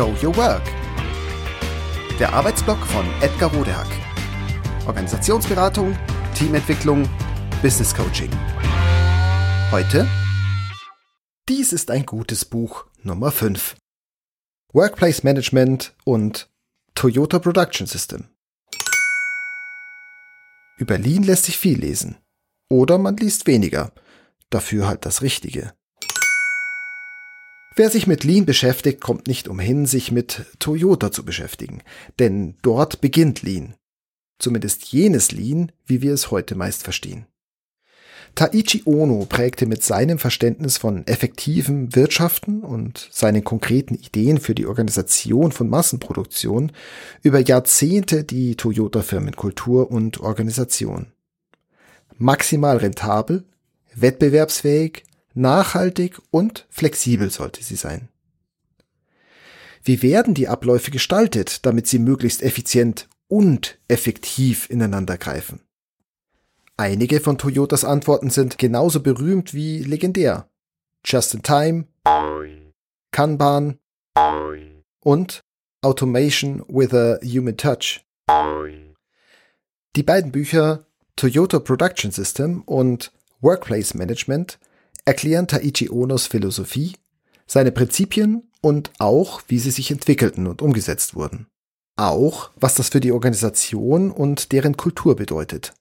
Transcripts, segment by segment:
Show Your Work. Der Arbeitsblock von Edgar Rodehack. Organisationsberatung, Teamentwicklung, Business Coaching. Heute Dies ist ein gutes Buch Nummer 5. Workplace Management und Toyota Production System. Über Lean lässt sich viel lesen. Oder man liest weniger. Dafür halt das Richtige. Wer sich mit Lean beschäftigt, kommt nicht umhin, sich mit Toyota zu beschäftigen. Denn dort beginnt Lean. Zumindest jenes Lean, wie wir es heute meist verstehen. Taichi Ono prägte mit seinem Verständnis von effektivem Wirtschaften und seinen konkreten Ideen für die Organisation von Massenproduktion über Jahrzehnte die Toyota-Firmenkultur und Organisation. Maximal rentabel, wettbewerbsfähig, nachhaltig und flexibel sollte sie sein. Wie werden die Abläufe gestaltet, damit sie möglichst effizient und effektiv ineinander greifen? Einige von Toyotas Antworten sind genauso berühmt wie legendär. Just in Time, Kanban und Automation with a Human Touch. Die beiden Bücher Toyota Production System und Workplace Management erklären Taichi Onos Philosophie, seine Prinzipien und auch, wie sie sich entwickelten und umgesetzt wurden. Auch, was das für die Organisation und deren Kultur bedeutet.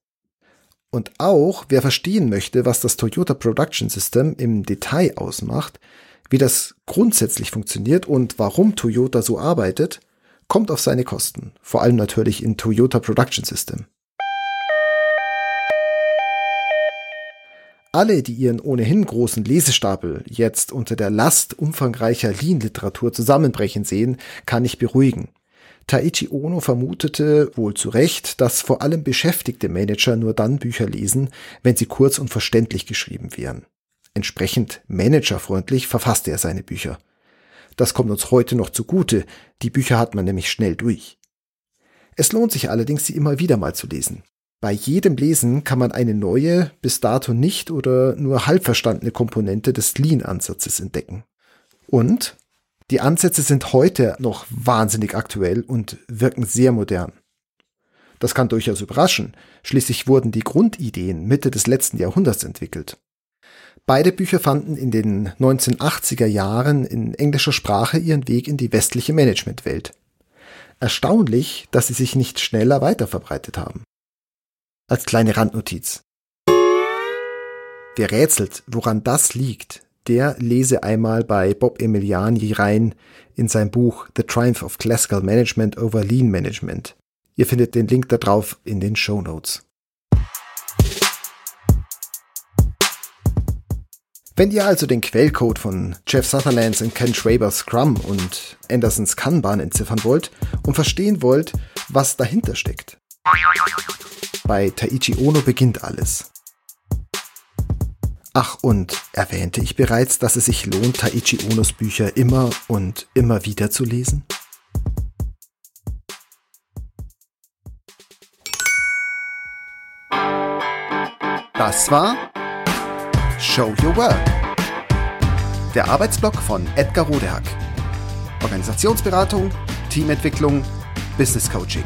Und auch, wer verstehen möchte, was das Toyota Production System im Detail ausmacht, wie das grundsätzlich funktioniert und warum Toyota so arbeitet, kommt auf seine Kosten. Vor allem natürlich in Toyota Production System. Alle, die ihren ohnehin großen Lesestapel jetzt unter der Last umfangreicher Lean-Literatur zusammenbrechen sehen, kann ich beruhigen. Taichi Ono vermutete, wohl zu Recht, dass vor allem beschäftigte Manager nur dann Bücher lesen, wenn sie kurz und verständlich geschrieben wären. Entsprechend managerfreundlich verfasste er seine Bücher. Das kommt uns heute noch zugute, die Bücher hat man nämlich schnell durch. Es lohnt sich allerdings, sie immer wieder mal zu lesen. Bei jedem Lesen kann man eine neue, bis dato nicht oder nur halb verstandene Komponente des Lean-Ansatzes entdecken. Und die Ansätze sind heute noch wahnsinnig aktuell und wirken sehr modern. Das kann durchaus überraschen, schließlich wurden die Grundideen Mitte des letzten Jahrhunderts entwickelt. Beide Bücher fanden in den 1980er Jahren in englischer Sprache ihren Weg in die westliche Managementwelt. Erstaunlich, dass sie sich nicht schneller weiterverbreitet haben. Als kleine Randnotiz. Wer rätselt, woran das liegt, der lese einmal bei Bob Emiliani rein in sein Buch The Triumph of Classical Management over Lean Management. Ihr findet den Link darauf in den Show Notes. Wenn ihr also den Quellcode von Jeff Sutherlands und Ken Schwabers Scrum und Andersons Kanban entziffern wollt und verstehen wollt, was dahinter steckt. Bei Taichi Ono beginnt alles. Ach, und erwähnte ich bereits, dass es sich lohnt, Taichi Onos Bücher immer und immer wieder zu lesen? Das war Show Your Work. Der Arbeitsblock von Edgar Rodehack. Organisationsberatung, Teamentwicklung, Business Coaching.